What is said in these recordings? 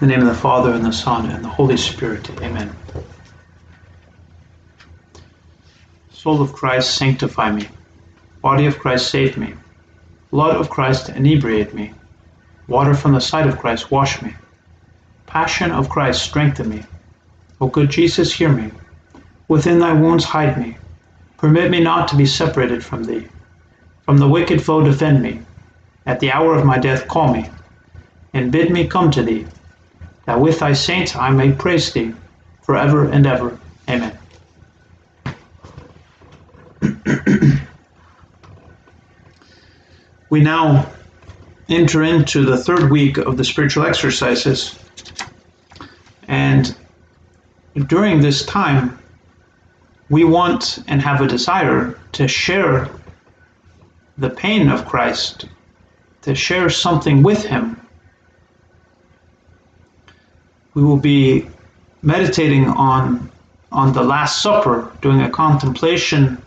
In the name of the Father, and the Son, and the Holy Spirit. Amen. Soul of Christ, sanctify me. Body of Christ, save me. Blood of Christ, inebriate me. Water from the side of Christ, wash me. Passion of Christ, strengthen me. O good Jesus, hear me. Within thy wounds hide me. Permit me not to be separated from thee. From the wicked foe defend me. At the hour of my death call me, and bid me come to thee, that with thy saints I may praise thee forever and ever. Amen. we now enter into the third week of the spiritual exercises. And during this time, we want and have a desire to share the pain of Christ, to share something with Him. We will be meditating on, on the Last Supper, doing a contemplation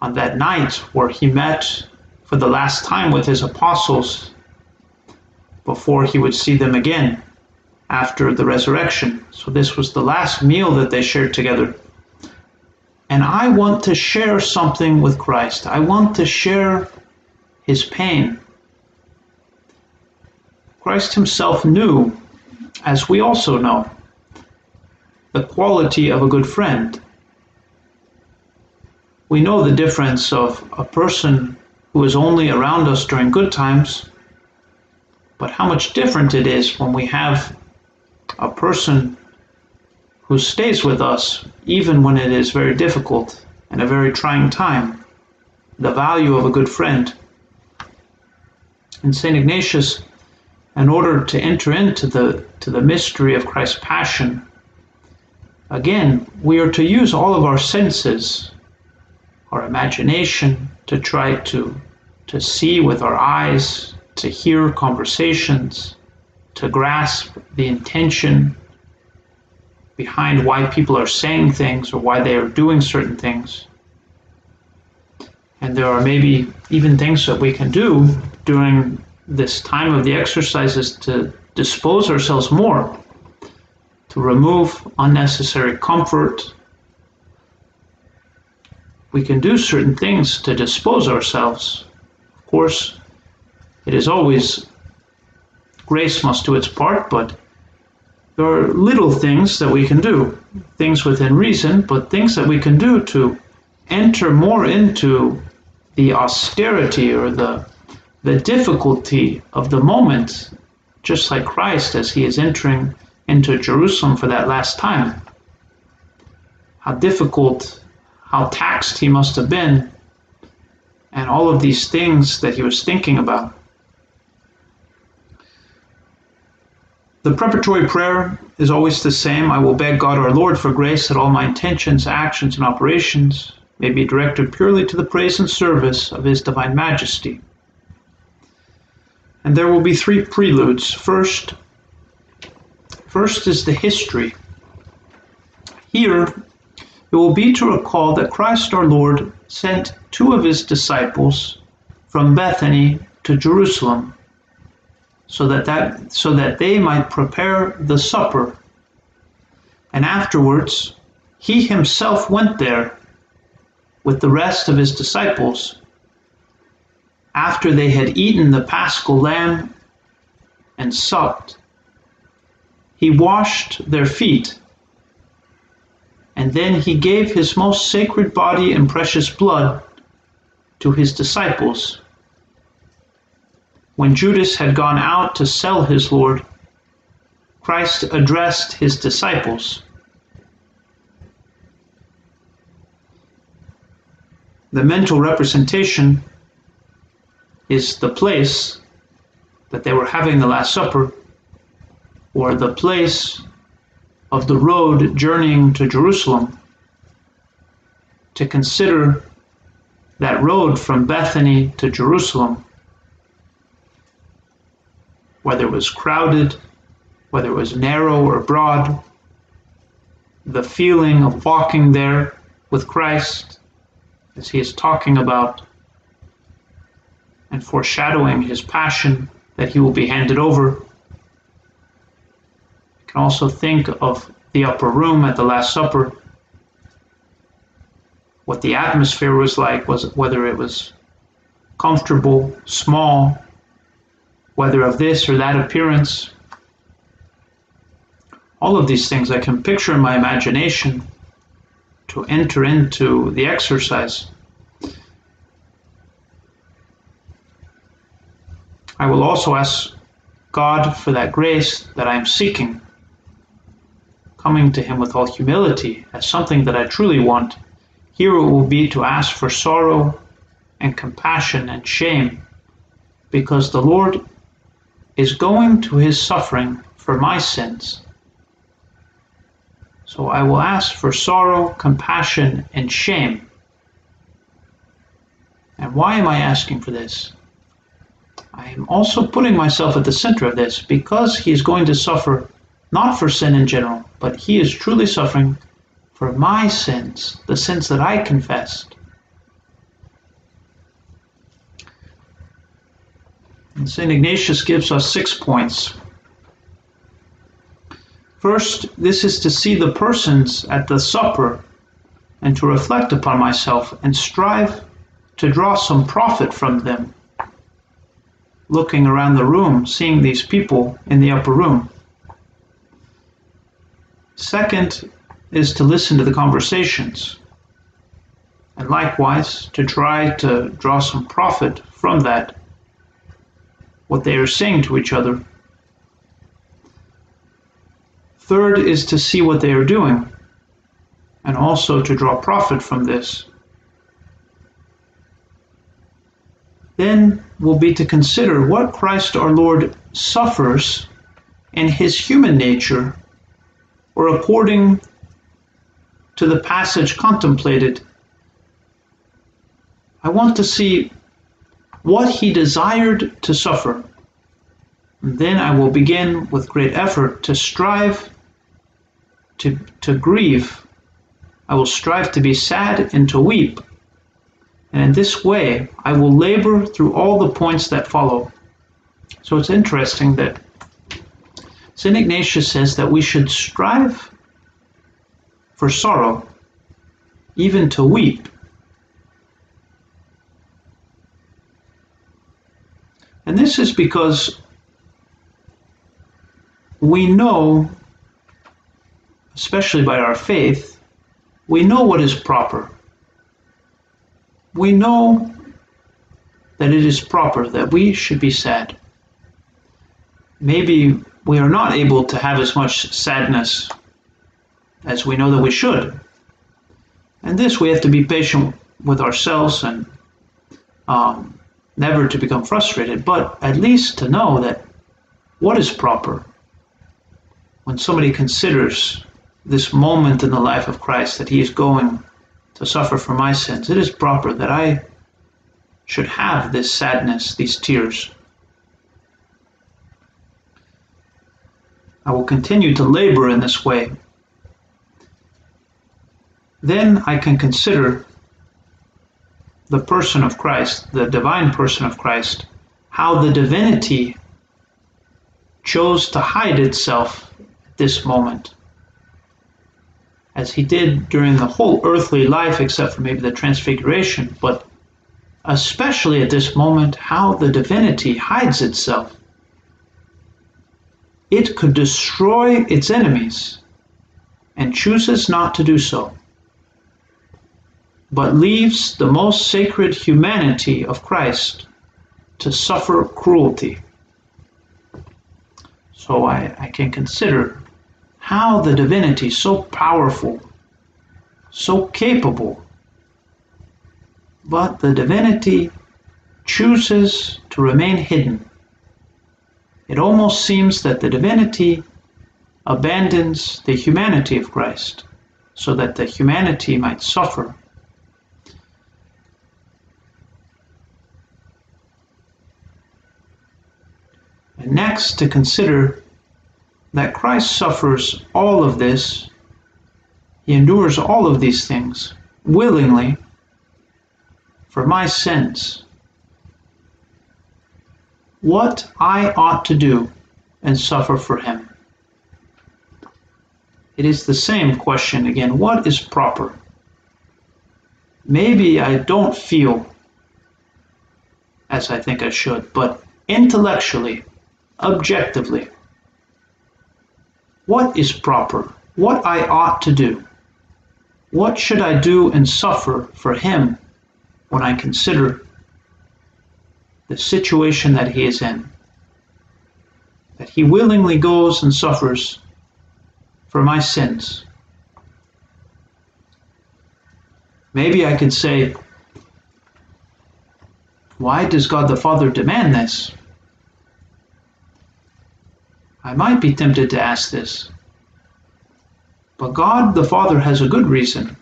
on that night where He met for the last time with His apostles before He would see them again after the resurrection. So, this was the last meal that they shared together. And I want to share something with Christ. I want to share his pain. Christ himself knew, as we also know, the quality of a good friend. We know the difference of a person who is only around us during good times, but how much different it is when we have a person who stays with us even when it is very difficult and a very trying time. The value of a good friend. And St. Ignatius, in order to enter into the, to the mystery of Christ's passion, again, we are to use all of our senses, our imagination, to try to, to see with our eyes, to hear conversations, to grasp the intention behind why people are saying things or why they are doing certain things. And there are maybe even things that we can do during this time of the exercises to dispose ourselves more, to remove unnecessary comfort. We can do certain things to dispose ourselves. Of course, it is always grace must do its part, but there are little things that we can do, things within reason, but things that we can do to enter more into the austerity or the the difficulty of the moment, just like Christ as he is entering into Jerusalem for that last time. How difficult, how taxed he must have been, and all of these things that he was thinking about. The preparatory prayer is always the same. I will beg God our Lord for grace that all my intentions, actions, and operations may be directed purely to the praise and service of His Divine Majesty. And there will be three preludes. First, first is the history. Here, it will be to recall that Christ our Lord sent two of his disciples from Bethany to Jerusalem so that, that, so that they might prepare the supper. And afterwards, he himself went there with the rest of his disciples after they had eaten the paschal lamb and supped. He washed their feet, and then he gave his most sacred body and precious blood to his disciples when Judas had gone out to sell his Lord, Christ addressed his disciples. The mental representation is the place that they were having the Last Supper, or the place of the road journeying to Jerusalem, to consider that road from Bethany to Jerusalem whether it was crowded, whether it was narrow or broad, the feeling of walking there with Christ as he is talking about and foreshadowing his passion that he will be handed over. can also think of the upper room at the Last Supper, what the atmosphere was like, was whether it was comfortable, small, whether of this or that appearance. All of these things I can picture in my imagination to enter into the exercise. I will also ask God for that grace that I am seeking, coming to Him with all humility as something that I truly want. Here it will be to ask for sorrow and compassion and shame, because the Lord is going to His suffering for my sins. So I will ask for sorrow, compassion, and shame. And why am I asking for this? I am also putting myself at the center of this because he is going to suffer not for sin in general, but he is truly suffering for my sins, the sins that I confessed. And St. Ignatius gives us six points. First, this is to see the persons at the supper and to reflect upon myself and strive to draw some profit from them looking around the room, seeing these people in the upper room. Second is to listen to the conversations, and likewise to try to draw some profit from that, what they are saying to each other. Third is to see what they are doing, and also to draw profit from this. then will be to consider what Christ our Lord suffers in his human nature, or according to the passage contemplated. I want to see what he desired to suffer. And then I will begin with great effort to strive to, to grieve. I will strive to be sad and to weep and in this way I will labor through all the points that follow. So it's interesting that St. Ignatius says that we should strive for sorrow, even to weep. And this is because we know, especially by our faith, we know what is proper we know that it is proper that we should be sad. Maybe we are not able to have as much sadness as we know that we should. And this we have to be patient with ourselves and um, never to become frustrated, but at least to know that what is proper when somebody considers this moment in the life of Christ that he is going to suffer for my sins. It is proper that I should have this sadness, these tears. I will continue to labor in this way. Then I can consider the person of Christ, the divine person of Christ, how the divinity chose to hide itself at this moment as he did during the whole earthly life, except for maybe the transfiguration, but especially at this moment, how the divinity hides itself. It could destroy its enemies and chooses not to do so, but leaves the most sacred humanity of Christ to suffer cruelty. So I, I can consider how the divinity, so powerful, so capable, but the divinity chooses to remain hidden. It almost seems that the divinity abandons the humanity of Christ so that the humanity might suffer. And next, to consider that Christ suffers all of this, he endures all of these things willingly for my sins. What I ought to do and suffer for him. it is the same question again what is proper? Maybe I don't feel as I think I should, but intellectually, objectively, what is proper? What I ought to do? What should I do and suffer for him when I consider the situation that he is in? That he willingly goes and suffers for my sins. Maybe I could say, why does God the Father demand this? I might be tempted to ask this. But God the Father has a good reason,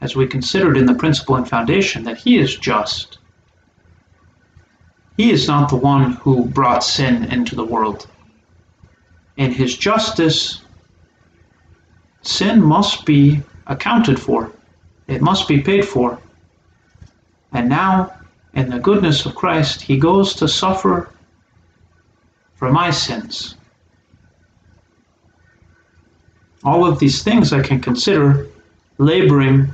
as we considered in the principle and foundation, that He is just. He is not the one who brought sin into the world. In His justice, sin must be accounted for, it must be paid for. And now in the goodness of Christ, he goes to suffer for my sins. All of these things I can consider laboring,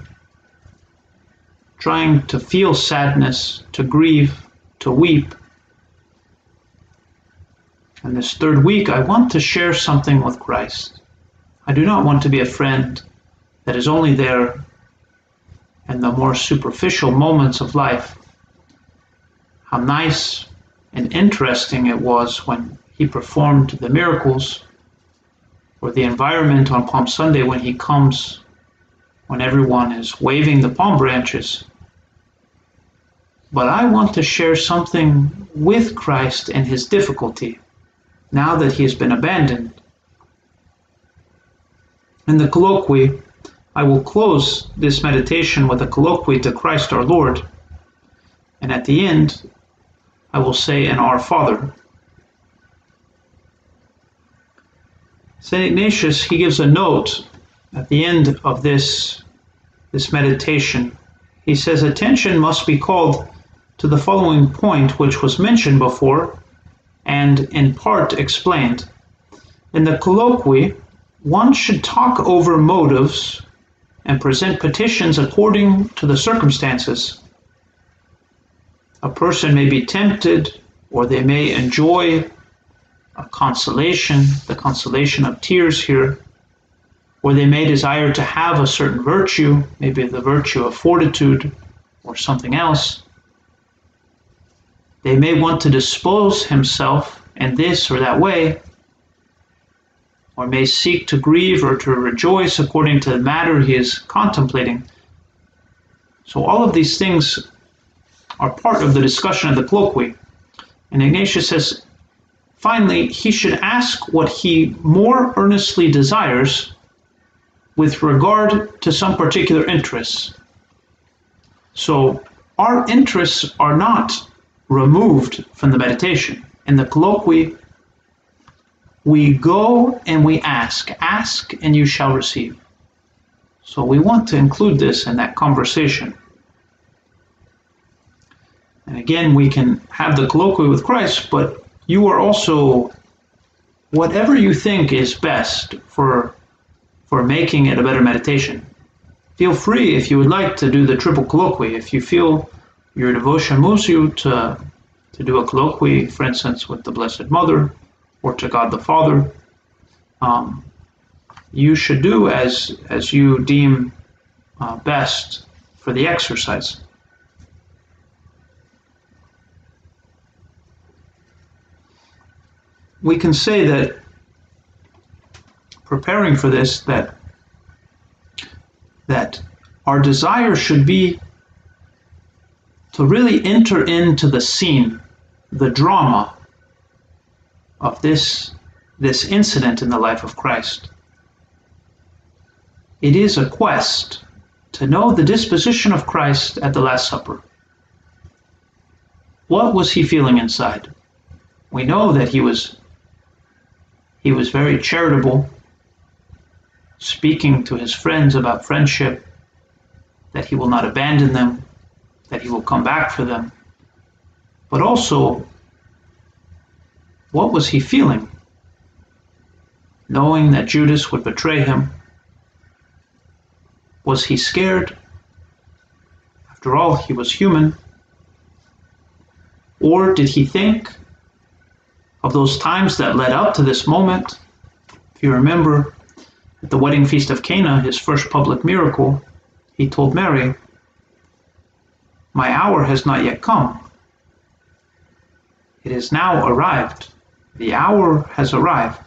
trying to feel sadness, to grieve, to weep. And this third week, I want to share something with Christ. I do not want to be a friend that is only there in the more superficial moments of life how nice and interesting it was when he performed the miracles, or the environment on Palm Sunday when he comes, when everyone is waving the palm branches. But I want to share something with Christ and his difficulty now that he has been abandoned. In the colloquy, I will close this meditation with a colloquy to Christ our Lord. And at the end, I will say an Our Father. St. Ignatius, he gives a note at the end of this, this meditation. He says, Attention must be called to the following point, which was mentioned before and in part explained. In the colloquy, one should talk over motives and present petitions according to the circumstances a person may be tempted or they may enjoy a consolation, the consolation of tears here, or they may desire to have a certain virtue, maybe the virtue of fortitude or something else. They may want to dispose himself in this or that way, or may seek to grieve or to rejoice according to the matter he is contemplating. So, all of these things are part of the discussion of the colloquy. And Ignatius says, finally, he should ask what he more earnestly desires with regard to some particular interests. So our interests are not removed from the meditation. In the colloquy, we go and we ask. Ask and you shall receive. So we want to include this in that conversation. And again, we can have the colloquy with Christ, but you are also whatever you think is best for for making it a better meditation. Feel free if you would like to do the triple colloquy. If you feel your devotion moves you to to do a colloquy, for instance, with the Blessed Mother or to God the Father, um, you should do as as you deem uh, best for the exercise. We can say that preparing for this that that our desire should be to really enter into the scene the drama of this this incident in the life of Christ. It is a quest to know the disposition of Christ at the last supper. What was he feeling inside? We know that he was he was very charitable, speaking to his friends about friendship, that he will not abandon them, that he will come back for them. But also, what was he feeling? knowing that Judas would betray him. Was he scared? After all, he was human. Or did he think of those times that led up to this moment? If you remember, at the wedding feast of Cana, his first public miracle, he told Mary, My hour has not yet come. It has now arrived. The hour has arrived.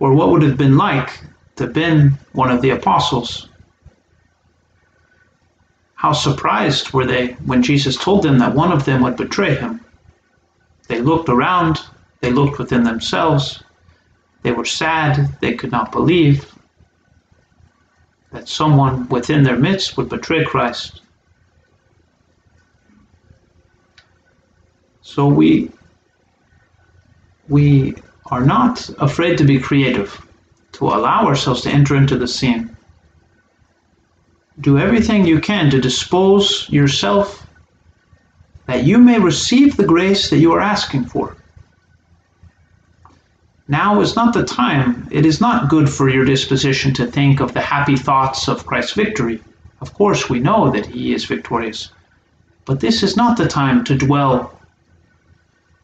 Or what would have been like to have been one of the apostles? How surprised were they when Jesus told them that one of them would betray him? They looked around, they looked within themselves, they were sad, they could not believe that someone within their midst would betray Christ. So we we are not afraid to be creative, to allow ourselves to enter into the scene. Do everything you can to dispose yourself that you may receive the grace that you are asking for. Now is not the time. It is not good for your disposition to think of the happy thoughts of Christ's victory. Of course, we know that he is victorious. But this is not the time to dwell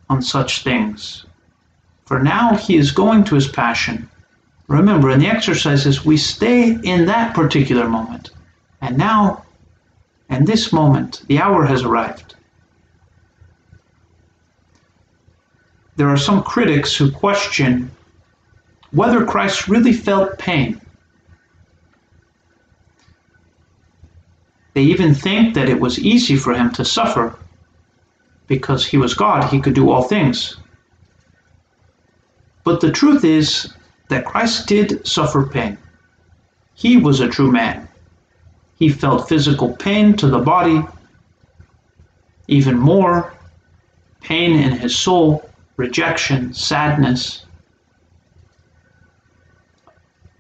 on such things. For now he is going to his passion. Remember, in the exercises, we stay in that particular moment. And now, in this moment, the hour has arrived. There are some critics who question whether Christ really felt pain. They even think that it was easy for him to suffer because he was God, he could do all things. But the truth is that Christ did suffer pain. He was a true man. He felt physical pain to the body, even more pain in his soul rejection, sadness,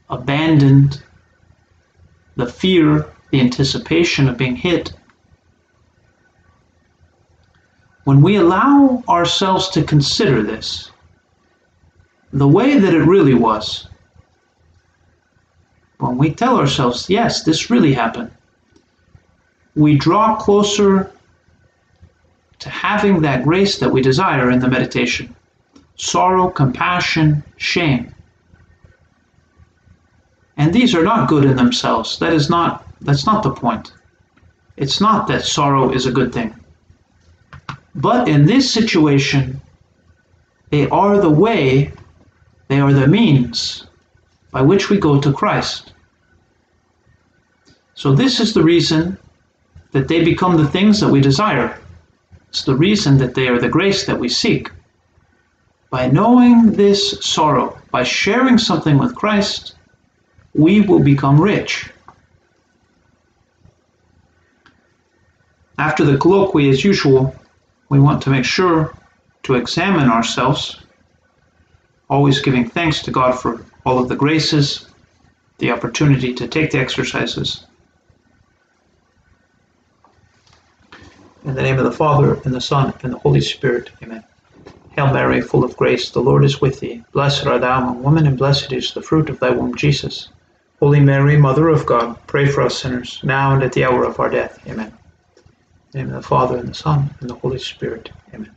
abandoned, the fear, the anticipation of being hit. When we allow ourselves to consider this, the way that it really was, when we tell ourselves, yes, this really happened, we draw closer to having that grace that we desire in the meditation sorrow, compassion, shame. And these are not good in themselves. That is not that's not the point. It's not that sorrow is a good thing. But in this situation, they are the way, they are the means by which we go to Christ. So this is the reason that they become the things that we desire. It's the reason that they are the grace that we seek. By knowing this sorrow, by sharing something with Christ, we will become rich. After the colloquy, as usual, we want to make sure to examine ourselves, always giving thanks to God for all of the graces, the opportunity to take the exercises, In the name of the Father, and the Son, and the Holy Spirit. Amen. Hail Mary, full of grace, the Lord is with thee. Blessed art thou among women, and blessed is the fruit of thy womb, Jesus. Holy Mary, Mother of God, pray for us sinners, now and at the hour of our death. Amen. In the name of the Father, and the Son, and the Holy Spirit. Amen.